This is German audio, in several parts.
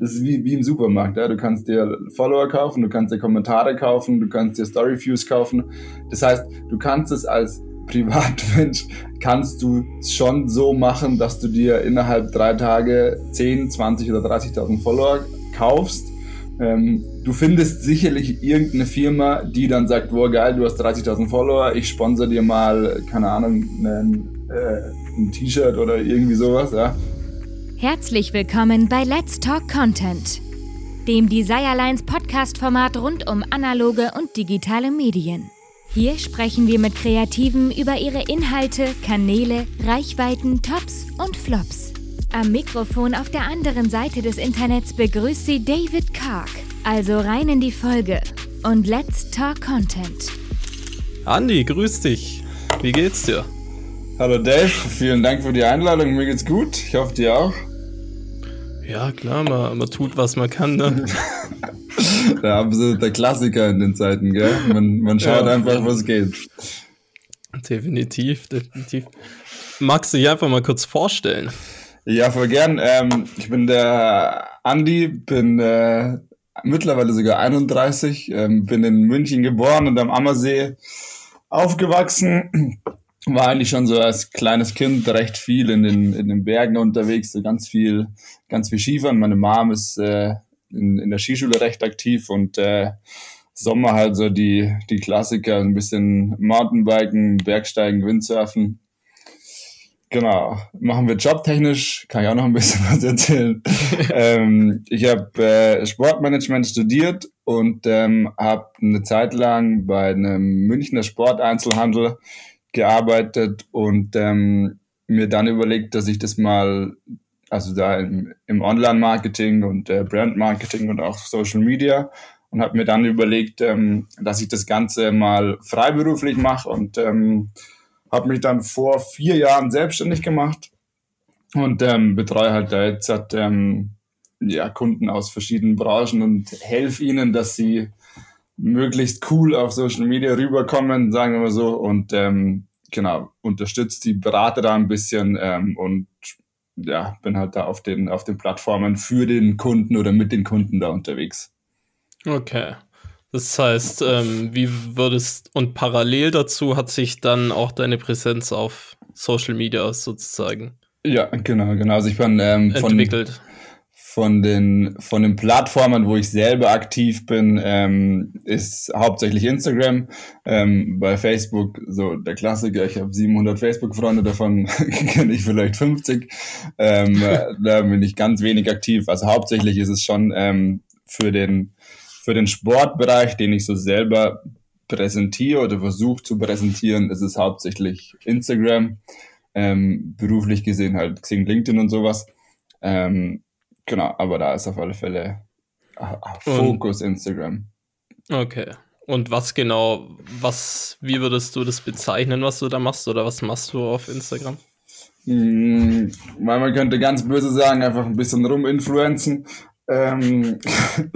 das ist wie, wie im Supermarkt. Ja? Du kannst dir Follower kaufen, du kannst dir Kommentare kaufen, du kannst dir Story-Views kaufen. Das heißt, du kannst es als Privatmensch, kannst du schon so machen, dass du dir innerhalb drei Tage 10, 20 oder 30.000 Follower kaufst. Ähm, du findest sicherlich irgendeine Firma, die dann sagt, wow geil, du hast 30.000 Follower, ich sponsor dir mal, keine Ahnung, einen, äh, ein T-Shirt oder irgendwie sowas. Ja? Herzlich willkommen bei Let's Talk Content, dem Desirelines Podcast-Format rund um analoge und digitale Medien. Hier sprechen wir mit Kreativen über ihre Inhalte, Kanäle, Reichweiten, Tops und Flops. Am Mikrofon auf der anderen Seite des Internets begrüßt sie David Kark. Also rein in die Folge und let's talk Content. Andi, grüß dich. Wie geht's dir? Hallo Dave, vielen Dank für die Einladung. Mir geht's gut. Ich hoffe dir auch. Ja, klar, man, man tut, was man kann. Ne? der absolute Klassiker in den Zeiten, gell? Man, man schaut ja, einfach, was geht. Definitiv, definitiv. Magst du dich einfach mal kurz vorstellen? Ja, voll gern. Ähm, ich bin der Andi, bin äh, mittlerweile sogar 31, ähm, bin in München geboren und am Ammersee aufgewachsen war eigentlich schon so als kleines Kind recht viel in den, in den Bergen unterwegs, so ganz viel, ganz viel Skifahren. Meine Mom ist äh, in, in der Skischule recht aktiv und äh, Sommer halt so die, die Klassiker, ein bisschen Mountainbiken, Bergsteigen, Windsurfen. Genau, machen wir jobtechnisch, kann ich auch noch ein bisschen was erzählen. ähm, ich habe äh, Sportmanagement studiert und ähm, habe eine Zeit lang bei einem Münchner Sporteinzelhandel gearbeitet und ähm, mir dann überlegt, dass ich das mal, also da im, im Online-Marketing und äh, Brand-Marketing und auch Social Media und habe mir dann überlegt, ähm, dass ich das Ganze mal freiberuflich mache und ähm, habe mich dann vor vier Jahren selbstständig gemacht und ähm, betreue halt da jetzt hat, ähm, ja, Kunden aus verschiedenen Branchen und helfe ihnen, dass sie möglichst cool auf Social Media rüberkommen, sagen wir mal so. Und ähm, genau, unterstützt die Berater da ein bisschen ähm, und ja, bin halt da auf den, auf den Plattformen für den Kunden oder mit den Kunden da unterwegs. Okay. Das heißt, ähm, wie würdest und parallel dazu hat sich dann auch deine Präsenz auf Social Media sozusagen ja, genau, genau. Also ich bin ähm, von, entwickelt von den, von den Plattformen, wo ich selber aktiv bin, ähm, ist hauptsächlich Instagram. Ähm, bei Facebook so der Klassiker. Ich habe 700 Facebook-Freunde, davon kenne ich vielleicht 50. Ähm, da bin ich ganz wenig aktiv. Also hauptsächlich ist es schon ähm, für den für den Sportbereich, den ich so selber präsentiere oder versuche zu präsentieren, ist es hauptsächlich Instagram. Ähm, beruflich gesehen halt Xing, LinkedIn und sowas. Ähm, Genau, aber da ist auf alle Fälle Fokus Und, Instagram. Okay. Und was genau, was, wie würdest du das bezeichnen, was du da machst oder was machst du auf Instagram? Hm, weil man könnte ganz böse sagen, einfach ein bisschen ruminfluenzen. Ähm,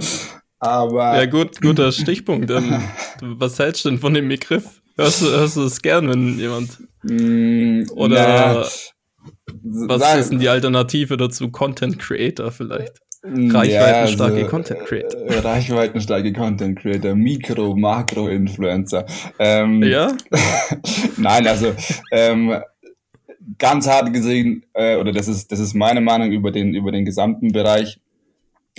aber. Ja, gut, guter Stichpunkt. Ähm, was hältst du denn von dem Begriff? Hörst du, hörst du es gern, wenn jemand. Mm, oder. Na, was Sag, ist denn die Alternative dazu? Content Creator vielleicht? Reichweitenstarke ja, also, Content Creator. Äh, reichweitenstarke Content Creator, Mikro, Makro-Influencer. Ähm, ja? Nein, also ähm, ganz hart gesehen, äh, oder das ist, das ist meine Meinung über den, über den gesamten Bereich.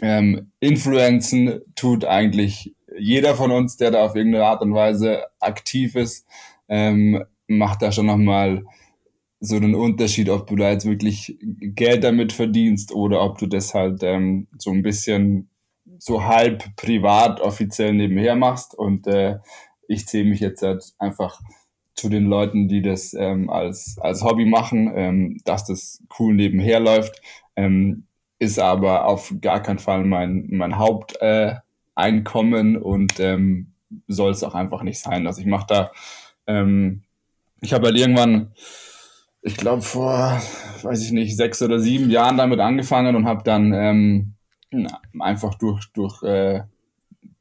Ähm, Influenzen tut eigentlich jeder von uns, der da auf irgendeine Art und Weise aktiv ist, ähm, macht da schon nochmal so einen Unterschied, ob du da jetzt wirklich Geld damit verdienst oder ob du das halt ähm, so ein bisschen so halb privat offiziell nebenher machst. Und äh, ich zähle mich jetzt halt einfach zu den Leuten, die das ähm, als, als Hobby machen, ähm, dass das cool nebenher läuft, ähm, ist aber auf gar keinen Fall mein, mein Haupteinkommen äh, und ähm, soll es auch einfach nicht sein. Also ich mache da, ähm, ich habe halt irgendwann ich glaube, vor, weiß ich nicht, sechs oder sieben Jahren damit angefangen und habe dann ähm, na, einfach durch, durch, äh,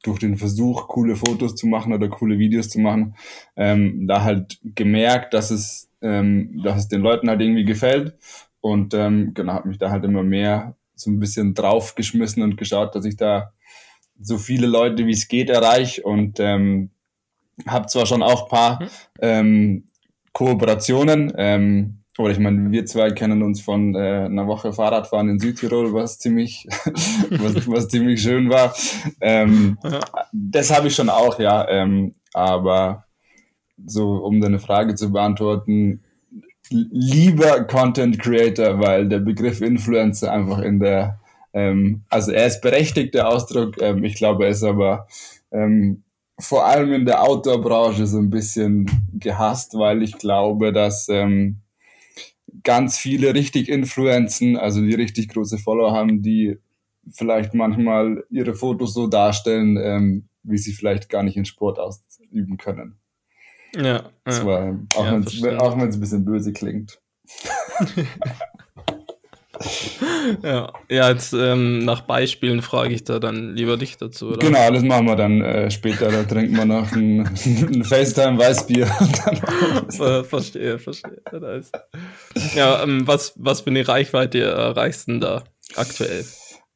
durch den Versuch, coole Fotos zu machen oder coole Videos zu machen, ähm, da halt gemerkt, dass es, ähm, dass es den Leuten halt irgendwie gefällt. Und ähm, genau, habe mich da halt immer mehr so ein bisschen draufgeschmissen und geschaut, dass ich da so viele Leute wie es geht erreiche und ähm, habe zwar schon auch ein paar mhm. ähm, Kooperationen, ähm, oder ich meine, wir zwei kennen uns von äh, einer Woche Fahrradfahren in Südtirol, was ziemlich, was, was ziemlich schön war. Ähm, ja. Das habe ich schon auch, ja. Ähm, aber so, um deine Frage zu beantworten, lieber Content Creator, weil der Begriff Influencer einfach in der, ähm, also er ist berechtigt, der Ausdruck, ähm, ich glaube, er ist aber ähm, vor allem in der Outdoor-Branche so ein bisschen gehasst, weil ich glaube, dass ähm, ganz viele richtig Influenzen, also die richtig große Follower haben, die vielleicht manchmal ihre Fotos so darstellen, ähm, wie sie vielleicht gar nicht in Sport ausüben können. Ja. Das war, auch ja, wenn es ein bisschen böse klingt. ja, ja, jetzt ähm, nach Beispielen frage ich da dann lieber dich dazu, oder? Genau, das machen wir dann äh, später. Da trinken wir noch ein, ein FaceTime-Weißbier. Ver verstehe, verstehe. Nice. Ja, ähm, was, was für eine Reichweite erreichst du denn da aktuell?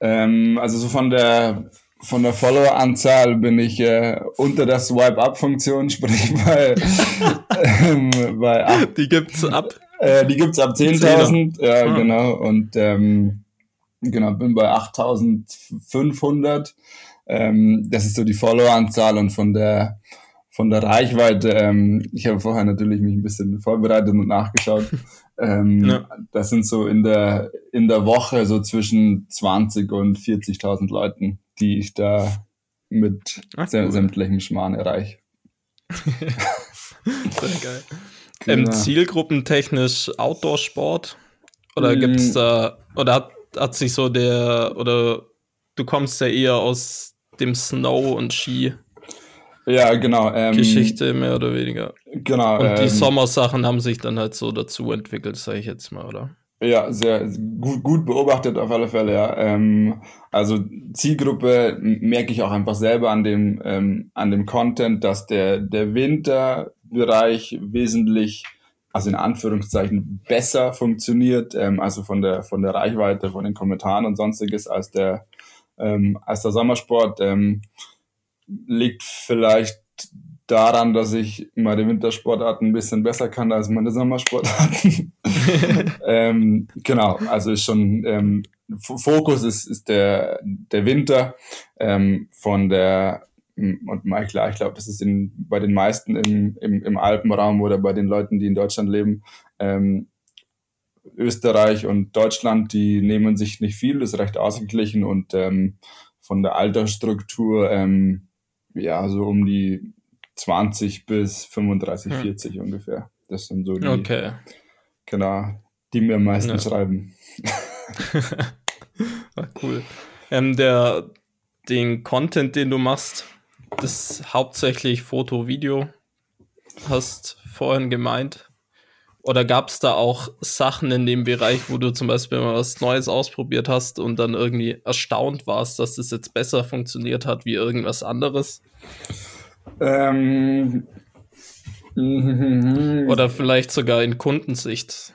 Ähm, also so von der von der Follower-Anzahl bin ich äh, unter der Swipe-Up-Funktion, sprich bei, ähm, bei ab, Die gibt's ab. Äh, die gibt's ab 10.000, ja, ah. genau. Und ähm, genau, bin bei 8.500. Ähm, das ist so die Follower-Anzahl und von der von der Reichweite, ähm, ich habe vorher natürlich mich ein bisschen vorbereitet und nachgeschaut. Ähm, ja. Das sind so in der, in der Woche so zwischen 20 und 40.000 Leuten, die ich da mit Ach, sämtlichem Schmarrn erreiche. Sehr geil. Ähm, Zielgruppentechnisch Outdoor-Sport? Oder mm. gibt's da, oder hat, hat sich so der, oder du kommst ja eher aus dem Snow und Ski ja, genau. Ähm, Geschichte mehr oder weniger. Genau. Und die ähm, Sommersachen haben sich dann halt so dazu entwickelt, sage ich jetzt mal, oder? Ja, sehr gut, gut beobachtet auf alle Fälle, ja. Ähm, also Zielgruppe merke ich auch einfach selber an dem, ähm, an dem Content, dass der, der Winterbereich wesentlich, also in Anführungszeichen, besser funktioniert, ähm, also von der, von der Reichweite, von den Kommentaren und sonstiges als der, ähm, als der Sommersport. Ähm, liegt vielleicht daran, dass ich meine Wintersportarten ein bisschen besser kann als meine Sommersportarten. ähm, genau, also ist schon ähm, Fokus ist, ist der, der Winter ähm, von der und mal klar, ich glaube, das ist in, bei den meisten im, im, im Alpenraum oder bei den Leuten, die in Deutschland leben, ähm, Österreich und Deutschland, die nehmen sich nicht viel, ist recht ausgeglichen und ähm, von der Altersstruktur ähm, ja, so um die 20 bis 35, hm. 40 ungefähr. Das sind so die, okay. genau, die mir am meisten ja. schreiben. ah, cool. Ähm, der, den Content, den du machst, das hauptsächlich Foto, Video, hast vorhin gemeint. Oder gab es da auch Sachen in dem Bereich, wo du zum Beispiel mal was Neues ausprobiert hast und dann irgendwie erstaunt warst, dass das jetzt besser funktioniert hat wie irgendwas anderes? Ähm, Oder vielleicht sogar in Kundensicht.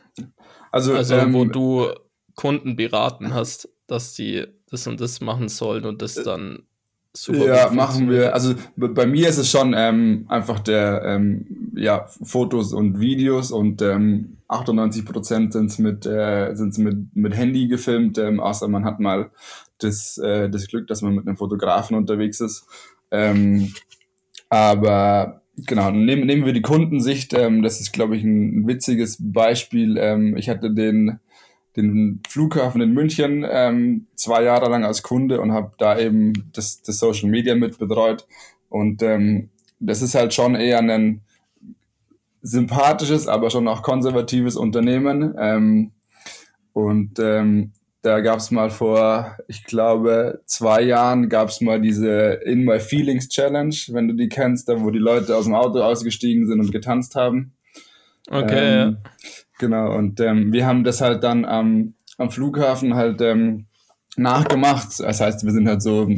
Also, also ähm, wo du Kunden beraten hast, dass sie das und das machen sollen und das dann super. Ja, machen wir. Also bei mir ist es schon ähm, einfach der ähm, ja, Fotos und Videos und ähm, 98 Prozent sind mit, äh, sind's mit, mit Handy gefilmt, ähm, außer man hat mal das, äh, das Glück, dass man mit einem Fotografen unterwegs ist. Ähm, aber genau, nehmen, nehmen wir die Kundensicht. Ähm, das ist, glaube ich, ein witziges Beispiel. Ähm, ich hatte den den Flughafen in München ähm, zwei Jahre lang als Kunde und habe da eben das, das Social Media mit betreut. Und ähm, das ist halt schon eher ein sympathisches, aber schon auch konservatives Unternehmen. Ähm, und ähm, da gab es mal vor, ich glaube, zwei Jahren gab es mal diese In My Feelings Challenge, wenn du die kennst, da wo die Leute aus dem Auto ausgestiegen sind und getanzt haben. Okay, ähm, ja. Genau, und ähm, wir haben das halt dann am, am Flughafen halt ähm, nachgemacht. Das heißt, wir sind halt so,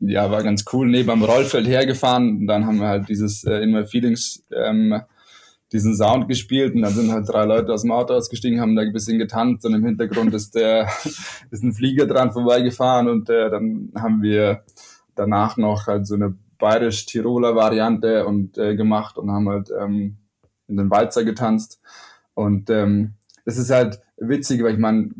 ja, war ganz cool, neben am Rollfeld hergefahren. Und dann haben wir halt dieses äh, In My Feelings ähm, diesen Sound gespielt. Und dann sind halt drei Leute aus dem Auto ausgestiegen, haben da ein bisschen getanzt. Und im Hintergrund ist der ist ein Flieger dran vorbeigefahren. Und äh, dann haben wir danach noch halt so eine bayerisch-Tiroler Variante und äh, gemacht. Und haben halt ähm, in den Walzer getanzt und ähm, das ist halt witzig, weil ich meine,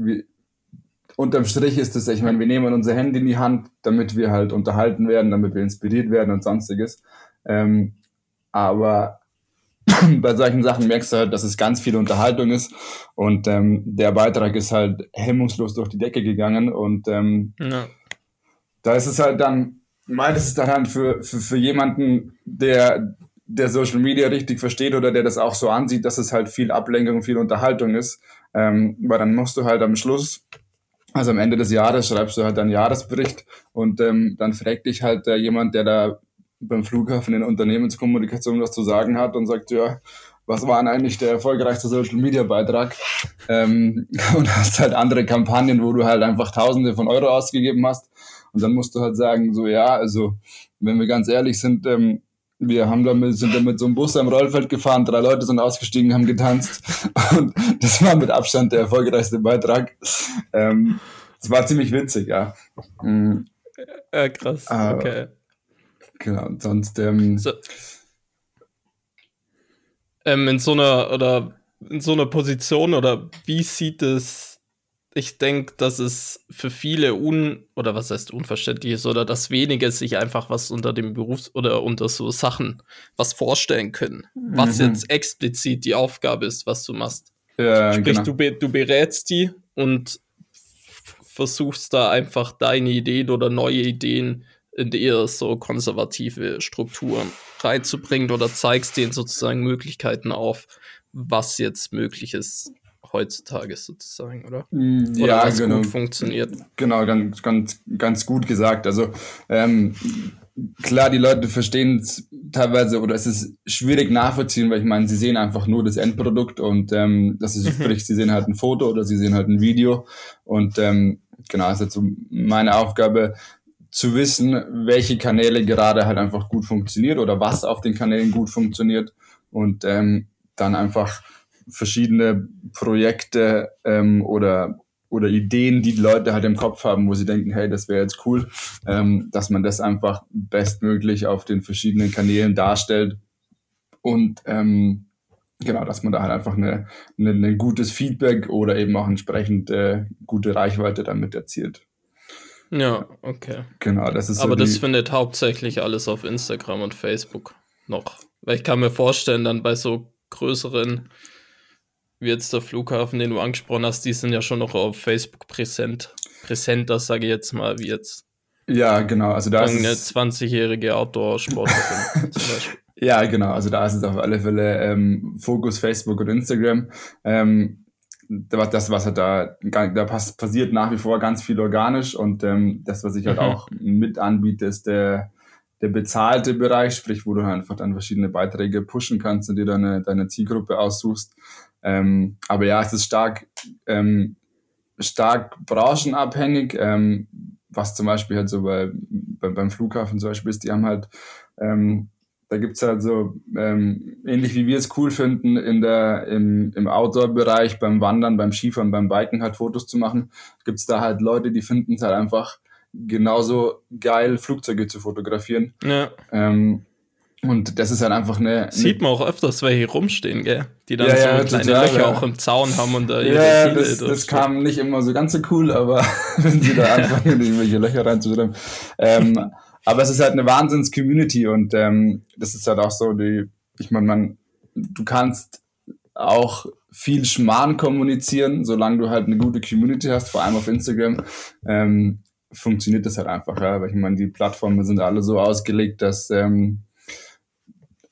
unterm Strich ist es, ich meine, wir nehmen unser Handy in die Hand, damit wir halt unterhalten werden, damit wir inspiriert werden und sonstiges. Ähm, aber bei solchen Sachen merkst du halt, dass es ganz viel Unterhaltung ist und ähm, der Beitrag ist halt hemmungslos durch die Decke gegangen und ähm, ja. da ist es halt dann, meint es dann halt für, für, für jemanden, der, der Social Media richtig versteht oder der das auch so ansieht, dass es halt viel Ablenkung viel Unterhaltung ist, ähm, weil dann musst du halt am Schluss also am Ende des Jahres schreibst du halt deinen Jahresbericht und ähm, dann fragt dich halt äh, jemand, der da beim Flughafen in Unternehmenskommunikation was zu sagen hat und sagt, ja, was war denn eigentlich der erfolgreichste Social Media Beitrag? Ähm, und hast halt andere Kampagnen, wo du halt einfach Tausende von Euro ausgegeben hast. Und dann musst du halt sagen, so ja, also wenn wir ganz ehrlich sind, ähm, wir haben damit, sind da mit so einem Bus am Rollfeld gefahren, drei Leute sind ausgestiegen, haben getanzt. Und das war mit Abstand der erfolgreichste Beitrag. Ähm, das war ziemlich witzig, ja. Mhm. Äh, krass, okay. Genau, und sonst. Ähm, so, ähm, in so einer oder in so einer Position oder wie sieht es? Ich denke, dass es für viele un oder was heißt unverständlich ist oder dass wenige sich einfach was unter dem Berufs oder unter so Sachen was vorstellen können, mhm. was jetzt explizit die Aufgabe ist, was du machst. Ja, Sprich, genau. du, be du berätst die und versuchst da einfach deine Ideen oder neue Ideen in eher so konservative Strukturen reinzubringen oder zeigst denen sozusagen Möglichkeiten auf, was jetzt möglich ist heutzutage sozusagen, oder? Mm, ja, oder was genau. gut funktioniert. Genau, ganz, ganz, ganz gut gesagt. Also ähm, klar, die Leute verstehen es teilweise oder es ist schwierig nachvollziehen, weil ich meine, sie sehen einfach nur das Endprodukt und ähm, das ist mhm. sprich, sie sehen halt ein Foto oder sie sehen halt ein Video und ähm, genau, ist jetzt so meine Aufgabe, zu wissen, welche Kanäle gerade halt einfach gut funktioniert oder was auf den Kanälen gut funktioniert und ähm, dann einfach verschiedene Projekte ähm, oder oder Ideen, die die Leute halt im Kopf haben, wo sie denken, hey, das wäre jetzt cool, ähm, dass man das einfach bestmöglich auf den verschiedenen Kanälen darstellt und ähm, genau, dass man da halt einfach eine, eine, ein gutes Feedback oder eben auch entsprechend äh, gute Reichweite damit erzielt. Ja, okay. Genau, das ist Aber so das findet hauptsächlich alles auf Instagram und Facebook noch. Weil ich kann mir vorstellen, dann bei so größeren, wie jetzt der Flughafen, den du angesprochen hast, die sind ja schon noch auf Facebook präsent. Präsenter, sage ich jetzt mal, wie jetzt. Ja, genau. Also da ist eine 20-jährige Outdoor-Sportlerin zum Beispiel. Ja, genau. Also da ist es auf alle Fälle ähm, Fokus Facebook und Instagram. Ähm, das, was halt da, da passiert nach wie vor ganz viel organisch und ähm, das, was ich halt mhm. auch mit anbiete, ist der, der bezahlte Bereich, sprich, wo du halt einfach dann verschiedene Beiträge pushen kannst und dir deine, deine Zielgruppe aussuchst. Ähm, aber ja, es ist stark, ähm, stark branchenabhängig, ähm, was zum Beispiel halt so bei, bei, beim Flughafen zum Beispiel ist, die haben halt ähm, da gibt's halt so, ähm, ähnlich wie wir es cool finden, in der, im, im Outdoor-Bereich, beim Wandern, beim Skifahren, beim Biken halt Fotos zu machen, gibt's da halt Leute, die finden es halt einfach genauso geil, Flugzeuge zu fotografieren. Ja. Ähm, und das ist halt einfach eine. Sieht man auch öfters welche rumstehen, gell? Die dann ja, so ja, kleine total, Löcher ja. auch im Zaun haben und da ihre Ja, Ziele das, das kam nicht immer so ganz so cool, aber wenn sie da anfangen, irgendwelche Löcher reinzuschreiben. Ähm, aber es ist halt eine Wahnsinns-Community und ähm, das ist halt auch so, die, ich meine, man, du kannst auch viel Schmarrn kommunizieren, solange du halt eine gute Community hast, vor allem auf Instagram, ähm, funktioniert das halt einfach, ja. Weil ich meine, die Plattformen sind alle so ausgelegt, dass ähm,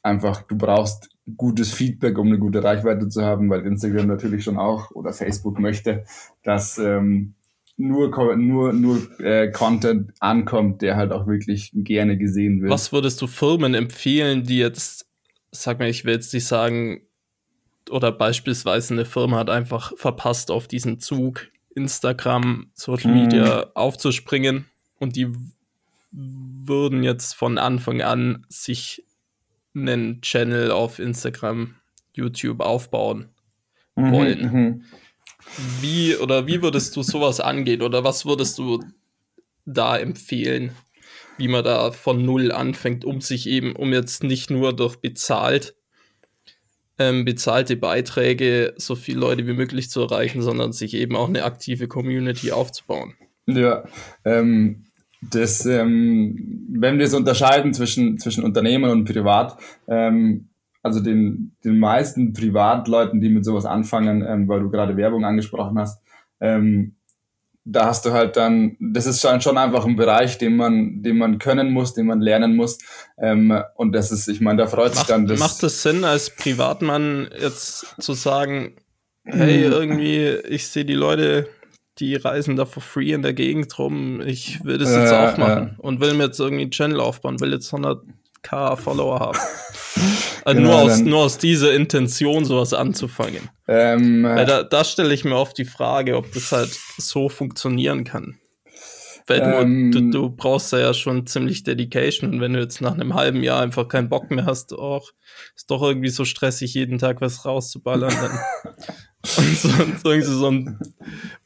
einfach du brauchst gutes Feedback, um eine gute Reichweite zu haben, weil Instagram natürlich schon auch oder Facebook möchte, dass ähm, nur, nur, nur äh, Content ankommt, der halt auch wirklich gerne gesehen wird. Was würdest du Firmen empfehlen, die jetzt, sag mal, ich will jetzt nicht sagen, oder beispielsweise eine Firma hat einfach verpasst, auf diesen Zug Instagram, Social Media hm. aufzuspringen und die würden jetzt von Anfang an sich einen Channel auf Instagram, YouTube aufbauen mhm, wollen. Mhm. Wie oder wie würdest du sowas angehen oder was würdest du da empfehlen, wie man da von null anfängt, um sich eben, um jetzt nicht nur durch bezahlt, ähm, bezahlte Beiträge so viele Leute wie möglich zu erreichen, sondern sich eben auch eine aktive Community aufzubauen. Ja, ähm, das, ähm, wenn wir es unterscheiden zwischen, zwischen Unternehmen und Privat, ähm, also den, den meisten Privatleuten, die mit sowas anfangen, ähm, weil du gerade Werbung angesprochen hast, ähm, da hast du halt dann, das ist schon, schon einfach ein Bereich, den man, den man können muss, den man lernen muss. Ähm, und das ist, ich meine, da freut macht, sich dann das. Macht es Sinn, als Privatmann jetzt zu sagen, hey, irgendwie, ich sehe die Leute, die reisen da for free in der Gegend rum, ich will das jetzt äh, auch machen ja. und will mir jetzt irgendwie einen Channel aufbauen, will jetzt 100k Follower haben. Also genau, nur, aus, nur aus dieser Intention sowas anzufangen. Ähm, Weil da, da stelle ich mir oft die Frage, ob das halt so funktionieren kann. Weil ähm, du, du, brauchst ja schon ziemlich Dedication und wenn du jetzt nach einem halben Jahr einfach keinen Bock mehr hast, auch ist doch irgendwie so stressig, jeden Tag was rauszuballern, dann und so, so, so, ein,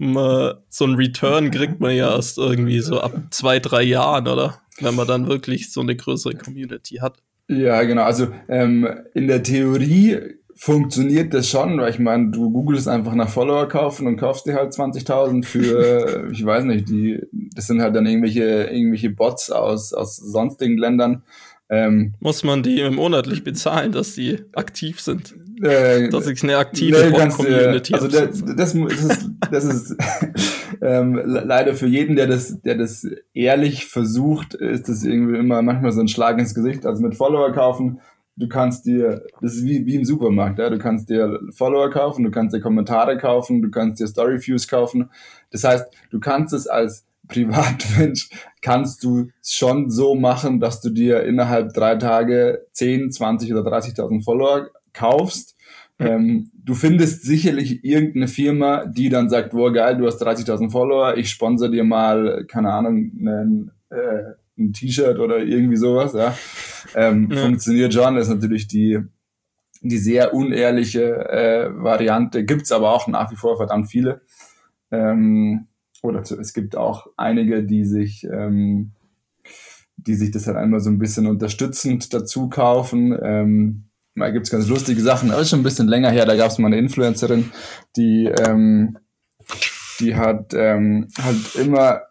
so ein Return kriegt man ja erst irgendwie so ab zwei, drei Jahren, oder? Wenn man dann wirklich so eine größere Community hat. Ja, genau. Also ähm, in der Theorie funktioniert das schon, weil ich meine, du googelst einfach nach Follower kaufen und kaufst dir halt 20.000 für, ich weiß nicht, die, das sind halt dann irgendwelche, irgendwelche Bots aus, aus sonstigen Ländern. Ähm, Muss man die monatlich bezahlen, dass die aktiv sind? Äh, dass ich eine aktive nee, Bot-Community Also das, das, das, ist, das ist ähm, leider für jeden, der das, der das ehrlich versucht, ist das irgendwie immer manchmal so ein Schlag ins Gesicht. Also mit Follower kaufen, du kannst dir, das ist wie, wie im Supermarkt, ja? du kannst dir Follower kaufen, du kannst dir Kommentare kaufen, du kannst dir Storyviews kaufen. Das heißt, du kannst es als Privatmensch kannst du schon so machen, dass du dir innerhalb drei Tage 10, 20 oder 30.000 Follower kaufst. Ähm, du findest sicherlich irgendeine Firma, die dann sagt, wow, geil, du hast 30.000 Follower, ich sponsor dir mal, keine Ahnung, einen, äh, ein T-Shirt oder irgendwie sowas. Ja. Ähm, ja. Funktioniert schon, das ist natürlich die, die sehr unehrliche äh, Variante. Gibt's aber auch nach wie vor verdammt viele. Ähm, oder es gibt auch einige, die sich, ähm, die sich das halt einmal so ein bisschen unterstützend dazu kaufen. Ähm, da gibt's ganz lustige Sachen, das ist schon ein bisschen länger her, da gab's mal eine Influencerin, die, ähm, die hat ähm, halt immer,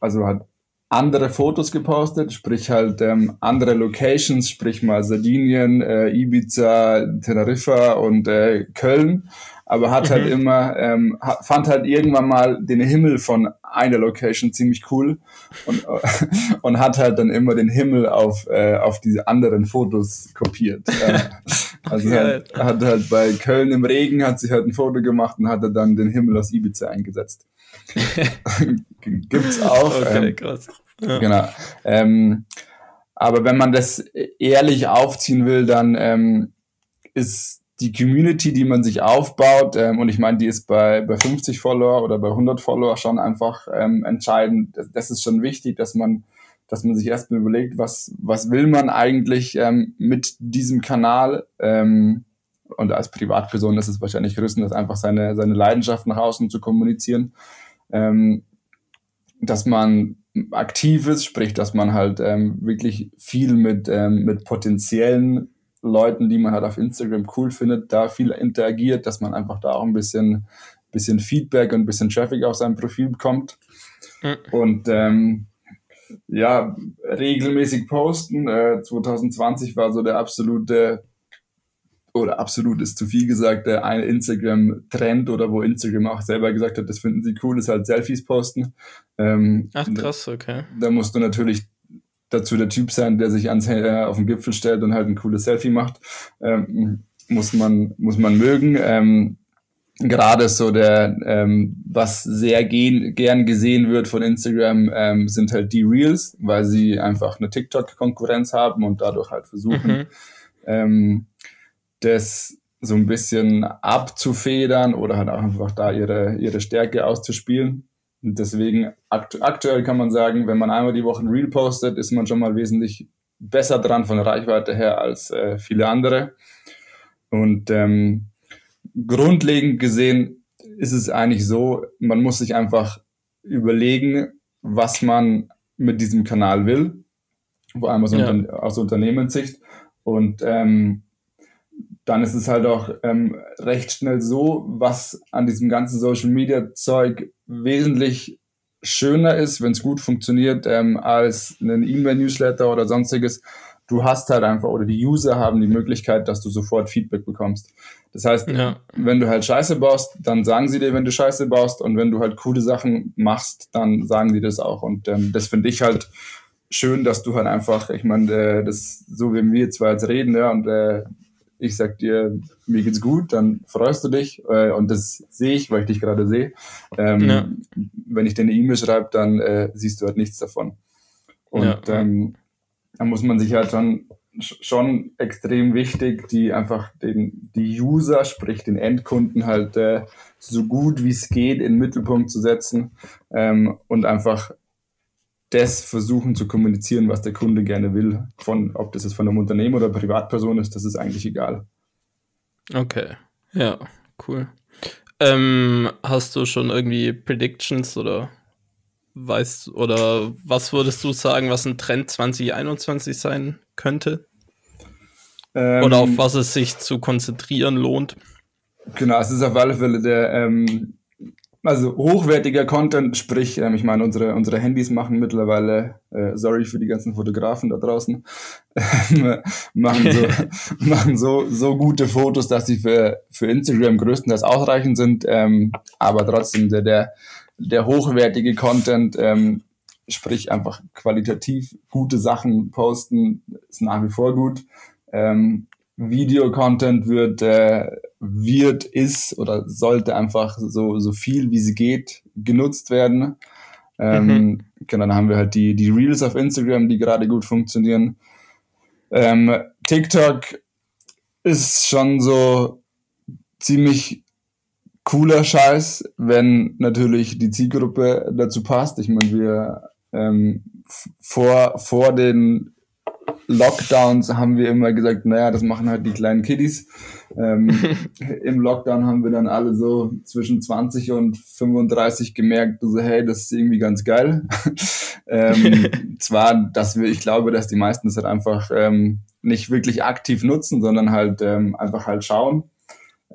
also hat andere Fotos gepostet, sprich halt ähm, andere Locations, sprich mal Sardinien, äh, Ibiza, Teneriffa und äh, Köln aber hat halt mhm. halt immer, ähm, fand halt irgendwann mal den Himmel von einer Location ziemlich cool und, und hat halt dann immer den Himmel auf, äh, auf diese anderen Fotos kopiert. Äh, also halt, hat halt bei Köln im Regen hat sich halt ein Foto gemacht und hatte dann den Himmel aus Ibiza eingesetzt. Gibt's auch. Okay, ähm, krass. Ja. Genau. Ähm, aber wenn man das ehrlich aufziehen will, dann ähm, ist die Community, die man sich aufbaut, ähm, und ich meine, die ist bei, bei 50 Follower oder bei 100 Follower schon einfach ähm, entscheidend. Das, das ist schon wichtig, dass man, dass man sich erstmal überlegt, was, was will man eigentlich ähm, mit diesem Kanal. Ähm, und als Privatperson ist es wahrscheinlich größtenteils einfach seine, seine Leidenschaft nach außen zu kommunizieren. Ähm, dass man aktiv ist, sprich, dass man halt ähm, wirklich viel mit, ähm, mit potenziellen Leuten, die man halt auf Instagram cool findet, da viel interagiert, dass man einfach da auch ein bisschen, bisschen Feedback und ein bisschen Traffic auf sein Profil bekommt. Mhm. Und ähm, ja, regelmäßig posten. Äh, 2020 war so der absolute, oder absolut ist zu viel gesagt, der eine Instagram-Trend oder wo Instagram auch selber gesagt hat, das finden sie cool, ist halt Selfies posten. Ähm, Ach krass, okay. Da musst du natürlich dazu der Typ sein, der sich ans, äh, auf den Gipfel stellt und halt ein cooles Selfie macht. Ähm, muss man, muss man mögen. Ähm, gerade so der, ähm, was sehr gehen, gern gesehen wird von Instagram, ähm, sind halt die Reels, weil sie einfach eine TikTok-Konkurrenz haben und dadurch halt versuchen, mhm. Das so ein bisschen abzufedern oder halt auch einfach da ihre, ihre Stärke auszuspielen. Und deswegen akt aktuell kann man sagen, wenn man einmal die Woche ein Reel postet, ist man schon mal wesentlich besser dran von der Reichweite her als äh, viele andere. Und ähm, grundlegend gesehen ist es eigentlich so, man muss sich einfach überlegen, was man mit diesem Kanal will, vor allem aus, ja. Unter aus Unternehmenssicht. Und ähm, dann ist es halt auch ähm, recht schnell so, was an diesem ganzen Social Media Zeug wesentlich schöner ist, wenn es gut funktioniert, ähm, als einen E-Mail-Newsletter oder sonstiges. Du hast halt einfach, oder die User haben die Möglichkeit, dass du sofort Feedback bekommst. Das heißt, ja. wenn du halt Scheiße baust, dann sagen sie dir, wenn du Scheiße baust. Und wenn du halt coole Sachen machst, dann sagen die das auch. Und ähm, das finde ich halt schön, dass du halt einfach, ich meine, äh, das so wie wir zwei jetzt reden, ja, und äh, ich sag dir, mir geht's gut, dann freust du dich äh, und das sehe ich, weil ich dich gerade sehe. Ähm, ja. Wenn ich dir eine E-Mail schreibe, dann äh, siehst du halt nichts davon. Und ja. ähm, da muss man sich halt schon, schon extrem wichtig, die einfach den, die User, sprich den Endkunden halt äh, so gut wie es geht in den Mittelpunkt zu setzen ähm, und einfach das versuchen zu kommunizieren, was der Kunde gerne will. Von, ob das jetzt von einem Unternehmen oder Privatperson ist, das ist eigentlich egal. Okay, ja, cool. Ähm, hast du schon irgendwie Predictions oder weißt oder was würdest du sagen, was ein Trend 2021 sein könnte? Ähm, oder auf was es sich zu konzentrieren lohnt? Genau, es ist auf alle Fälle der ähm, also hochwertiger Content, sprich, ähm, ich meine, unsere, unsere Handys machen mittlerweile, äh, sorry für die ganzen Fotografen da draußen, äh, machen, so, machen so, so gute Fotos, dass sie für, für Instagram größtenteils ausreichend sind, ähm, aber trotzdem der, der, der hochwertige Content, ähm, sprich einfach qualitativ gute Sachen posten, ist nach wie vor gut. Ähm, Video-Content wird, äh, wird, ist oder sollte einfach so, so viel wie sie geht genutzt werden. Ähm, mhm. Genau, dann haben wir halt die, die Reels auf Instagram, die gerade gut funktionieren. Ähm, TikTok ist schon so ziemlich cooler Scheiß, wenn natürlich die Zielgruppe dazu passt. Ich meine, wir ähm, vor, vor den Lockdowns haben wir immer gesagt, naja, das machen halt die kleinen Kiddies. Ähm, Im Lockdown haben wir dann alle so zwischen 20 und 35 gemerkt, so, hey, das ist irgendwie ganz geil. ähm, zwar, dass wir, ich glaube, dass die meisten das halt einfach ähm, nicht wirklich aktiv nutzen, sondern halt ähm, einfach halt schauen.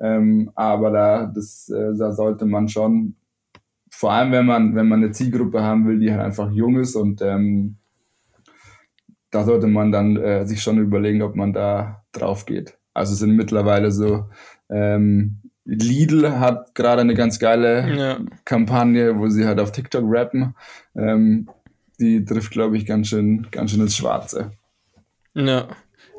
Ähm, aber da, das, äh, da sollte man schon, vor allem wenn man, wenn man eine Zielgruppe haben will, die halt einfach jung ist und ähm, da sollte man dann äh, sich schon überlegen, ob man da drauf geht. Also sind mittlerweile so, ähm, Lidl hat gerade eine ganz geile ja. Kampagne, wo sie halt auf TikTok rappen. Ähm, die trifft, glaube ich, ganz schön, ganz schön ins Schwarze. Ja.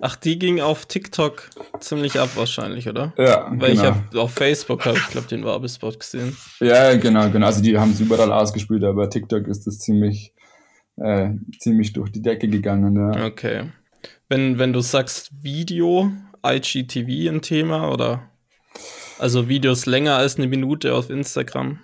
Ach, die ging auf TikTok ziemlich ab wahrscheinlich, oder? Ja, Weil genau. ich habe auf Facebook habe ich glaube den Werbespot gesehen. Ja, genau, genau. Also die haben es überall ausgespielt, aber TikTok ist das ziemlich äh, ziemlich durch die Decke gegangen. Ja. Okay. Wenn, wenn du sagst Video, IGTV ein Thema oder also Videos länger als eine Minute auf Instagram?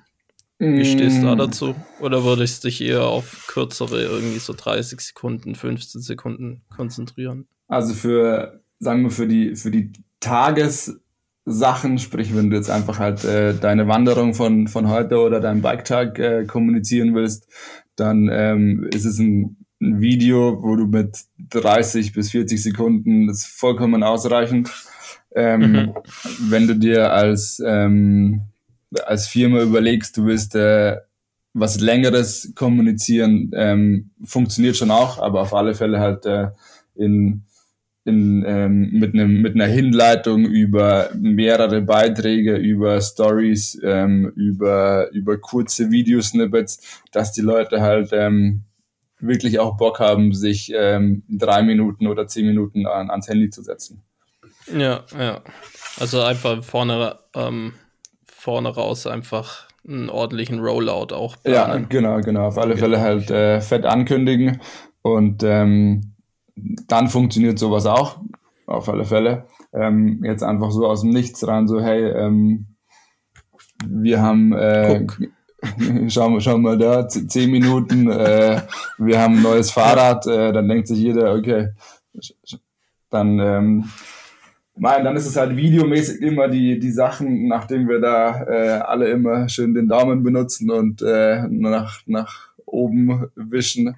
Wie stehst du da mm. dazu? Oder würdest du dich eher auf kürzere, irgendwie so 30 Sekunden, 15 Sekunden konzentrieren? Also für, sagen wir, für die, für die Tagessachen, sprich, wenn du jetzt einfach halt äh, deine Wanderung von, von heute oder deinen Biketag äh, kommunizieren willst, dann ähm, ist es ein, ein Video, wo du mit 30 bis 40 Sekunden das ist vollkommen ausreichend. Ähm, mhm. Wenn du dir als, ähm, als Firma überlegst, du willst äh, was Längeres kommunizieren, ähm, funktioniert schon auch, aber auf alle Fälle halt äh, in, in, ähm, mit, einem, mit einer Hinleitung über mehrere Beiträge, über Stories, ähm, über, über kurze Videosnippets, dass die Leute halt ähm, wirklich auch Bock haben, sich ähm, drei Minuten oder zehn Minuten an, ans Handy zu setzen. Ja, ja. Also einfach vorne, ähm, vorne raus einfach einen ordentlichen Rollout auch planen. Ja, genau, genau. Auf alle genau. Fälle halt äh, fett ankündigen und ähm, dann funktioniert sowas auch, auf alle Fälle. Ähm, jetzt einfach so aus dem Nichts rein, so, hey, ähm, wir haben, äh, schau, schau mal da, zehn Minuten, äh, wir haben ein neues Fahrrad, äh, dann denkt sich jeder, okay, dann ähm, Nein, dann ist es halt videomäßig immer die, die Sachen, nachdem wir da äh, alle immer schön den Daumen benutzen und äh, nach, nach oben wischen.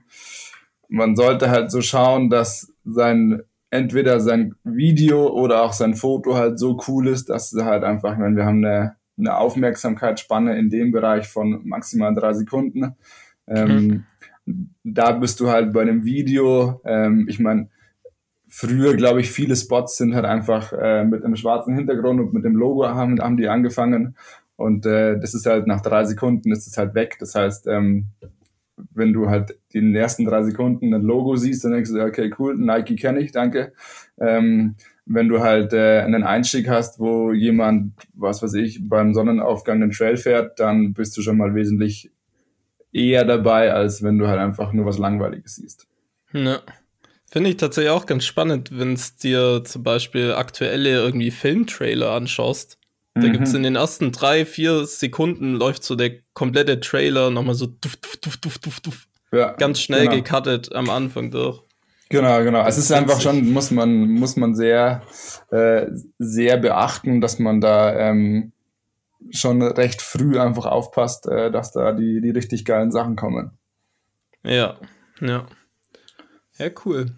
Man sollte halt so schauen, dass sein entweder sein Video oder auch sein Foto halt so cool ist, dass es halt einfach, wenn wir haben eine, eine Aufmerksamkeitsspanne in dem Bereich von maximal drei Sekunden. Ähm, mhm. Da bist du halt bei einem Video, ähm, ich meine, früher, glaube ich, viele Spots sind halt einfach äh, mit einem schwarzen Hintergrund und mit dem Logo haben, haben die angefangen. Und äh, das ist halt nach drei Sekunden ist es halt weg. Das heißt, ähm, wenn du halt den ersten drei Sekunden ein Logo siehst, dann denkst du, okay, cool, Nike kenne ich, danke. Ähm, wenn du halt äh, einen Einstieg hast, wo jemand, was weiß ich, beim Sonnenaufgang den Trail fährt, dann bist du schon mal wesentlich eher dabei, als wenn du halt einfach nur was Langweiliges siehst. Ja. Finde ich tatsächlich auch ganz spannend, wenn es dir zum Beispiel aktuelle irgendwie Filmtrailer anschaust. Da mhm. gibt es in den ersten drei, vier Sekunden läuft so der komplette Trailer nochmal so duff, duff, duff, duff, duff, duff. Ja, ganz schnell genau. gecuttet am Anfang durch. Genau, genau. Es ist einfach schon, muss man, muss man sehr, äh, sehr beachten, dass man da ähm, schon recht früh einfach aufpasst, äh, dass da die, die richtig geilen Sachen kommen. Ja, ja. Ja, cool.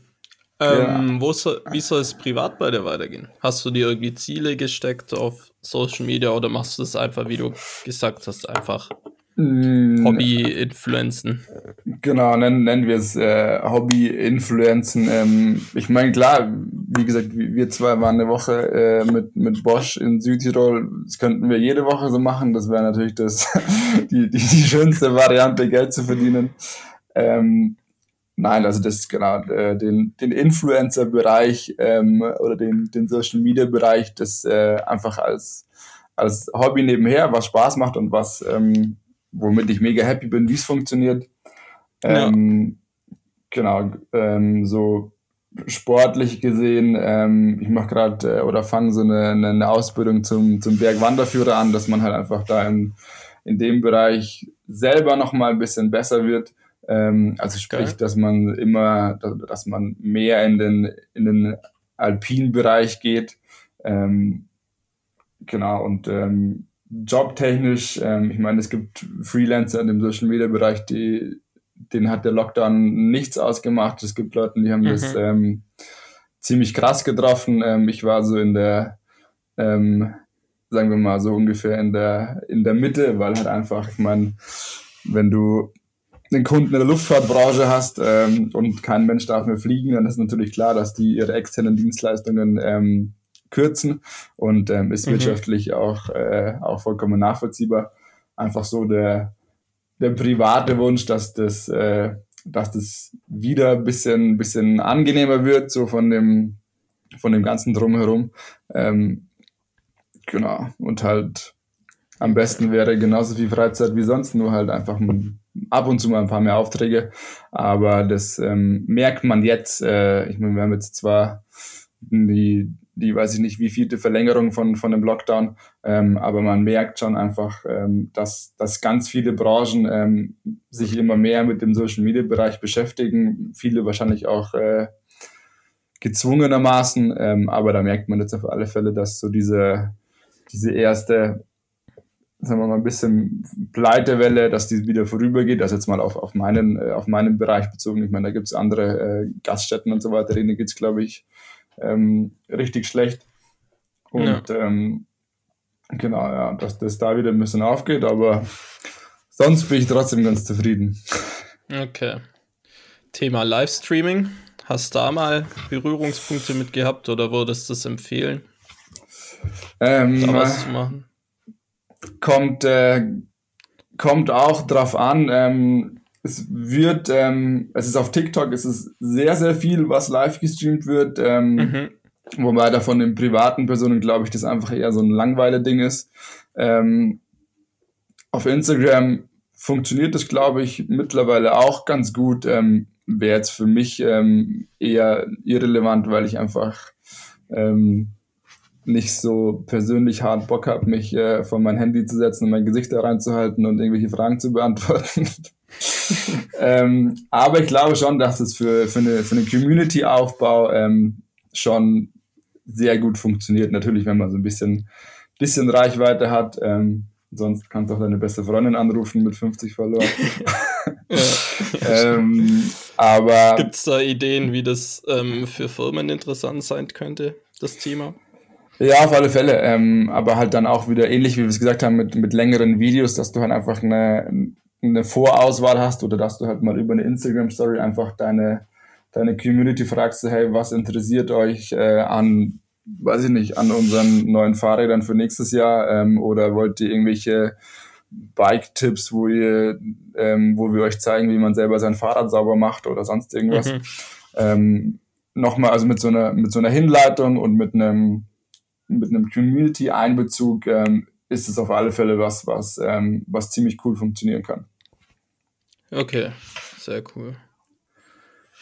Ähm, ja. Wo soll, wie soll es privat bei dir weitergehen? Hast du dir irgendwie Ziele gesteckt auf Social Media oder machst du das einfach, wie du gesagt hast, einfach mm. Hobby-Influenzen? Genau, nennen, nennen wir es äh, Hobby-Influenzen. Ähm, ich meine, klar, wie gesagt, wir zwei waren eine Woche äh, mit, mit Bosch in Südtirol. Das könnten wir jede Woche so machen. Das wäre natürlich das, die, die, die schönste Variante, Geld zu verdienen. Ähm, Nein, also das genau äh, den den Influencer-Bereich ähm, oder den den Social-Media-Bereich, das äh, einfach als als Hobby nebenher, was Spaß macht und was ähm, womit ich mega happy bin, wie es funktioniert. Ähm, ja. Genau, ähm, so sportlich gesehen, ähm, ich mache gerade äh, oder fange so eine, eine Ausbildung zum, zum Bergwanderführer an, dass man halt einfach da in, in dem Bereich selber nochmal ein bisschen besser wird. Ähm, also sprich, Geil. dass man immer, dass man mehr in den, in den alpinen Bereich geht. Ähm, genau, und ähm, jobtechnisch, ähm, ich meine, es gibt Freelancer in dem Social Media Bereich, die, denen hat der Lockdown nichts ausgemacht. Es gibt Leute, die haben mhm. das ähm, ziemlich krass getroffen. Ähm, ich war so in der, ähm, sagen wir mal, so ungefähr in der, in der Mitte, weil halt einfach, ich meine, wenn du einen Kunden in der Luftfahrtbranche hast ähm, und kein Mensch darf mehr fliegen, dann ist natürlich klar, dass die ihre externen Dienstleistungen ähm, kürzen und ähm, ist mhm. wirtschaftlich auch, äh, auch vollkommen nachvollziehbar. Einfach so der, der private Wunsch, dass das, äh, dass das wieder ein bisschen, bisschen angenehmer wird, so von dem, von dem ganzen Drumherum. Ähm, genau. Und halt am besten wäre genauso viel Freizeit wie sonst, nur halt einfach ein ab und zu mal ein paar mehr Aufträge, aber das ähm, merkt man jetzt. Äh, ich meine, wir haben jetzt zwar die, die weiß ich nicht, wie vielte Verlängerung von, von dem Lockdown, ähm, aber man merkt schon einfach, ähm, dass, dass ganz viele Branchen ähm, sich immer mehr mit dem Social Media Bereich beschäftigen, viele wahrscheinlich auch äh, gezwungenermaßen, ähm, aber da merkt man jetzt auf alle Fälle, dass so diese, diese erste sagen wir mal, ein bisschen Pleitewelle, dass die wieder vorübergeht. Also jetzt mal auf, auf, meinen, äh, auf meinen Bereich bezogen. Ich meine, da gibt es andere äh, Gaststätten und so weiter, denen geht es, glaube ich, ähm, richtig schlecht. Und ja. ähm, genau, ja, dass das da wieder ein bisschen aufgeht, aber sonst bin ich trotzdem ganz zufrieden. Okay. Thema Livestreaming. Hast du da mal Berührungspunkte mit gehabt oder würdest du es empfehlen? Ähm, da was zu machen? Kommt, äh, kommt auch drauf an. Ähm, es wird, ähm, es ist auf TikTok, es ist sehr, sehr viel, was live gestreamt wird. Ähm, mhm. Wobei da von den privaten Personen, glaube ich, das einfach eher so ein Langweile-Ding ist. Ähm, auf Instagram funktioniert das, glaube ich, mittlerweile auch ganz gut. Ähm, Wäre jetzt für mich ähm, eher irrelevant, weil ich einfach ähm, nicht so persönlich hart Bock habe, mich äh, vor mein Handy zu setzen und mein Gesicht da reinzuhalten und irgendwelche Fragen zu beantworten. ähm, aber ich glaube schon, dass es für, für, eine, für einen Community-Aufbau ähm, schon sehr gut funktioniert. Natürlich, wenn man so ein bisschen, bisschen Reichweite hat. Ähm, sonst kannst du auch deine beste Freundin anrufen mit 50 verloren. ähm, aber gibt es da Ideen, wie das ähm, für Firmen interessant sein könnte, das Thema? Ja, auf alle Fälle. Ähm, aber halt dann auch wieder ähnlich, wie wir es gesagt haben, mit, mit längeren Videos, dass du halt einfach eine, eine Vorauswahl hast oder dass du halt mal über eine Instagram-Story einfach deine, deine Community fragst, hey, was interessiert euch äh, an, weiß ich nicht, an unseren neuen Fahrrädern für nächstes Jahr ähm, oder wollt ihr irgendwelche Bike-Tipps, wo ihr, ähm, wo wir euch zeigen, wie man selber sein Fahrrad sauber macht oder sonst irgendwas. Mhm. Ähm, Nochmal, also mit so einer, mit so einer Hinleitung und mit einem mit einem Community-Einbezug ähm, ist es auf alle Fälle was, was, ähm, was ziemlich cool funktionieren kann. Okay, sehr cool.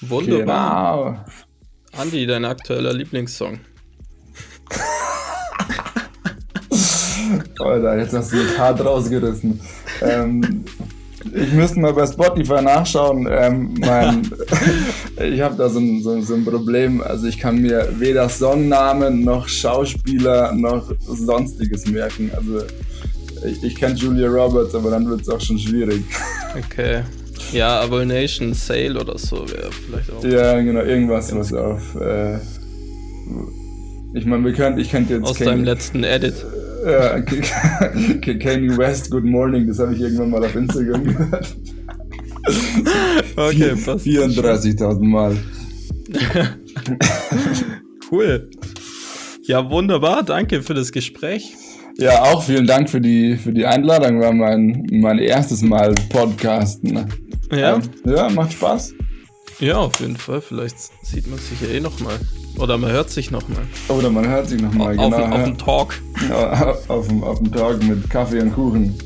Wunderbar. Genau. Andi, dein aktueller Lieblingssong. Alter, jetzt hast du mich hart rausgerissen. Ähm, ich müsste mal bei Spotify nachschauen. Ähm, mein, ich habe da so ein, so, so ein, Problem. Also ich kann mir weder Songnamen noch Schauspieler noch sonstiges merken. Also ich, ich kenne Julia Roberts, aber dann wird es auch schon schwierig. Okay. Ja, aber Nation Sale oder so wäre vielleicht auch. Ja, genau, irgendwas, was auf. Äh, ich meine, wir können, ich könnte jetzt. Aus deinem letzten Edit. Ja, Kanye West, Good Morning, das habe ich irgendwann mal auf Instagram gehört. Okay, passt. 34.000 Mal. cool. Ja, wunderbar. Danke für das Gespräch. Ja, auch vielen Dank für die, für die Einladung. War mein, mein erstes Mal Podcasten. Ne? Ja. Ja, macht Spaß. Ja, auf jeden Fall. Vielleicht sieht man sich ja eh nochmal. Oder man hört sich nochmal. Oder man hört sich nochmal, genau. Auf, auf dem Talk. Ja, auf, auf dem Talk mit Kaffee und Kuchen.